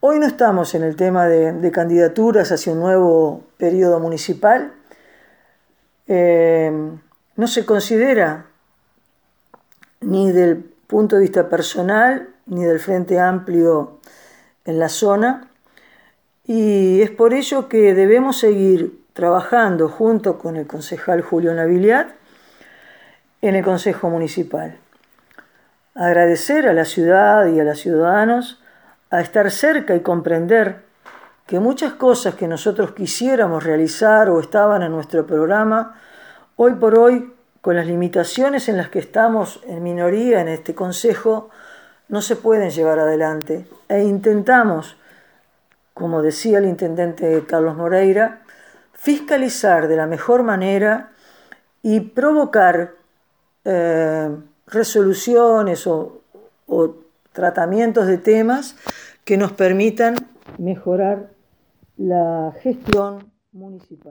Hoy no estamos en el tema de, candidaturas hacia un nuevo periodo municipal. Eh, no se considera ni del punto de vista personal ni del Frente Amplio en la zona y es por ello que debemos seguir trabajando junto con el concejal Julio Naviliat en el Consejo Municipal. Agradecer a la ciudad y a los ciudadanos a estar cerca y comprender que muchas cosas que nosotros quisiéramos realizar o estaban en nuestro programa, hoy por hoy, con las limitaciones en las que estamos en minoría en este Consejo, no se pueden llevar adelante. E intentamos, como decía el intendente Carlos Moreira, fiscalizar de la mejor manera y provocar eh, resoluciones o, o tratamientos de temas que nos permitan mejorar la gestión municipal.